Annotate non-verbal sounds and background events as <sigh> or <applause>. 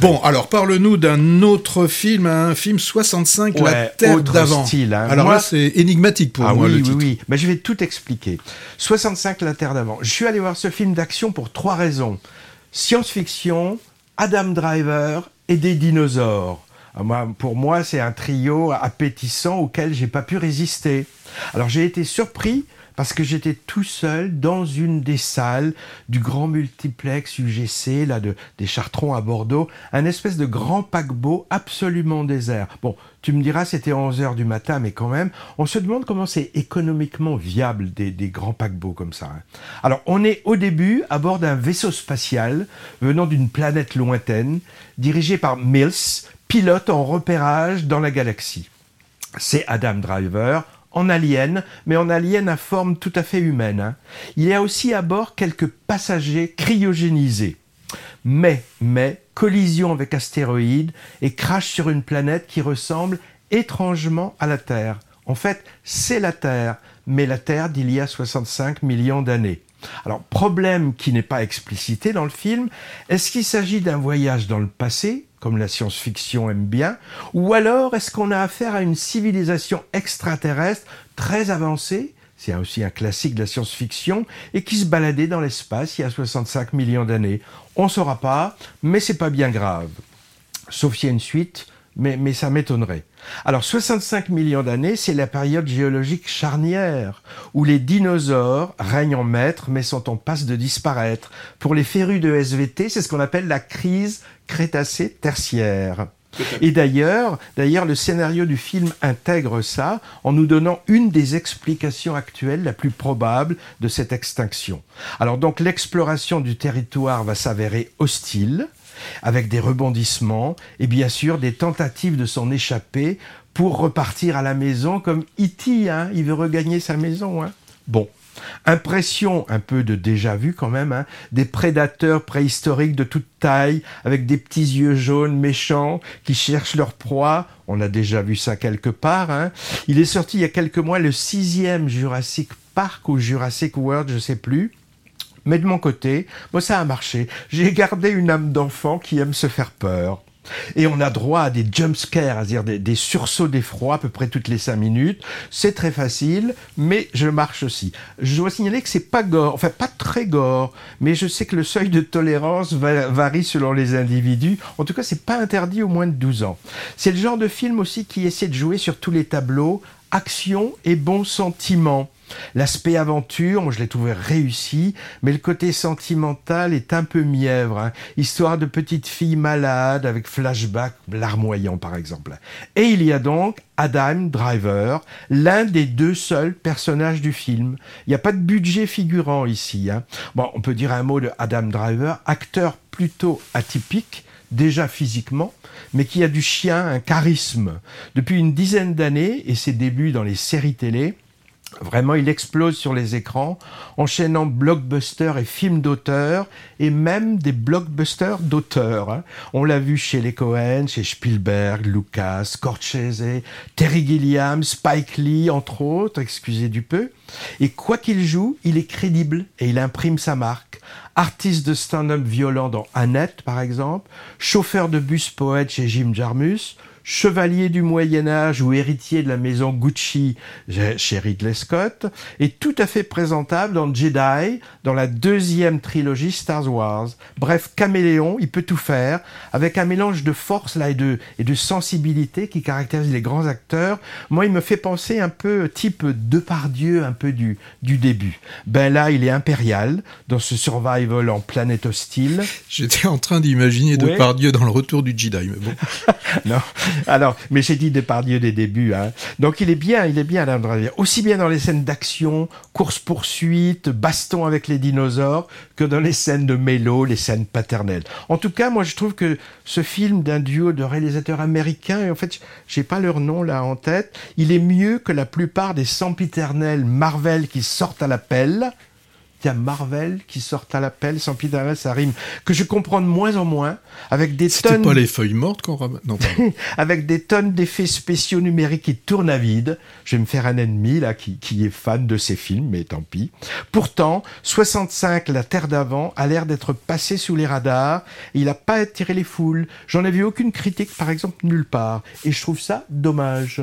Bon, alors parle-nous d'un autre film, un film 65, La Terre d'avant. Hein. Alors là, c'est énigmatique pour ah moi oui, le oui, titre. Oui, Mais je vais tout expliquer. 65, La Terre d'avant. Je suis allé voir ce film d'action pour trois raisons. Science-fiction, Adam Driver et des dinosaures. Ah, pour moi, c'est un trio appétissant auquel j'ai pas pu résister. Alors j'ai été surpris parce que j'étais tout seul dans une des salles du grand multiplex UGC, là, de, des Chartrons à Bordeaux, un espèce de grand paquebot absolument désert. Bon, tu me diras, c'était 11 heures du matin, mais quand même, on se demande comment c'est économiquement viable des, des, grands paquebots comme ça. Hein. Alors, on est au début à bord d'un vaisseau spatial venant d'une planète lointaine, dirigé par Mills, pilote en repérage dans la galaxie. C'est Adam Driver, en alien, mais en alien à forme tout à fait humaine. Hein. Il y a aussi à bord quelques passagers cryogénisés. Mais, mais, collision avec astéroïde et crash sur une planète qui ressemble étrangement à la Terre. En fait, c'est la Terre, mais la Terre d'il y a 65 millions d'années. Alors, problème qui n'est pas explicité dans le film, est-ce qu'il s'agit d'un voyage dans le passé, la science-fiction aime bien, ou alors est-ce qu'on a affaire à une civilisation extraterrestre très avancée c'est aussi un classique de la science-fiction, et qui se baladait dans l'espace il y a 65 millions d'années. On ne saura pas, mais c'est pas bien grave. Sauf s'il y a une suite, mais, mais ça m'étonnerait. Alors 65 millions d'années, c'est la période géologique charnière, où les dinosaures règnent en maître mais sont en passe de disparaître. Pour les férus de SVT, c'est ce qu'on appelle la crise crétacée tertiaire. Et d'ailleurs, d'ailleurs, le scénario du film intègre ça en nous donnant une des explications actuelles la plus probable de cette extinction. Alors donc l'exploration du territoire va s'avérer hostile, avec des rebondissements et bien sûr des tentatives de s'en échapper pour repartir à la maison comme E.T. Hein, il veut regagner sa maison. Hein. Bon. Impression un peu de déjà vu quand même, hein, des prédateurs préhistoriques de toute taille, avec des petits yeux jaunes méchants qui cherchent leur proie. On a déjà vu ça quelque part. Hein. Il est sorti il y a quelques mois le sixième Jurassic Park ou Jurassic World, je sais plus. Mais de mon côté, moi ça a marché. J'ai gardé une âme d'enfant qui aime se faire peur. Et on a droit à des jump scares, c'est-à-dire des, des, sursauts d'effroi à peu près toutes les cinq minutes. C'est très facile, mais je marche aussi. Je dois signaler que c'est pas gore, enfin pas très gore, mais je sais que le seuil de tolérance va, varie selon les individus. En tout cas, c'est pas interdit au moins de 12 ans. C'est le genre de film aussi qui essaie de jouer sur tous les tableaux, action et bons sentiments. L'aspect aventure, moi je l'ai trouvé réussi, mais le côté sentimental est un peu mièvre. Hein. Histoire de petite fille malade avec flashback larmoyant par exemple. Et il y a donc Adam Driver, l'un des deux seuls personnages du film. Il n'y a pas de budget figurant ici. Hein. Bon, on peut dire un mot de Adam Driver, acteur plutôt atypique, déjà physiquement, mais qui a du chien, un charisme. Depuis une dizaine d'années et ses débuts dans les séries télé, Vraiment, il explose sur les écrans, enchaînant blockbusters et films d'auteur, et même des blockbusters d'auteurs. Hein. On l'a vu chez les Cohen, chez Spielberg, Lucas, Scorsese, Terry Gilliam, Spike Lee, entre autres, excusez du peu. Et quoi qu'il joue, il est crédible et il imprime sa marque. Artiste de stand-up violent dans Annette, par exemple, chauffeur de bus poète chez Jim Jarmus, chevalier du Moyen Âge ou héritier de la maison Gucci chez Ridley Scott, est tout à fait présentable dans Jedi, dans la deuxième trilogie Star Wars. Bref, caméléon, il peut tout faire, avec un mélange de force là et de, et de sensibilité qui caractérise les grands acteurs. Moi, il me fait penser un peu type Depardieu, un peu du, du début. Ben là, il est impérial, dans ce survival en planète hostile. <laughs> J'étais en train d'imaginer ouais. Depardieu dans le retour du Jedi, mais bon. <laughs> non. Alors, mais j'ai dit Depardieu des débuts. Hein. Donc il est bien, il est bien Adam Driver. Aussi bien dans les scènes d'action, course-poursuite, baston avec les dinosaures, que dans les scènes de mélo, les scènes paternelles. En tout cas, moi je trouve que ce film d'un duo de réalisateurs américains, et en fait, j'ai pas leur nom là en tête, il est mieux que la plupart des sempiternels Marvel qui sortent à l'appel Tiens, Marvel qui sort à l'appel, sans pitié, ça rime, que je comprends de moins en moins, avec des tonnes... pas les feuilles mortes qu'on ramène Non, <laughs> avec des tonnes d'effets spéciaux numériques qui tournent à vide. Je vais me faire un ennemi, là, qui, qui est fan de ces films, mais tant pis. Pourtant, 65, La Terre d'avant, a l'air d'être passé sous les radars. Il n'a pas attiré les foules. J'en ai vu aucune critique, par exemple, nulle part. Et je trouve ça dommage.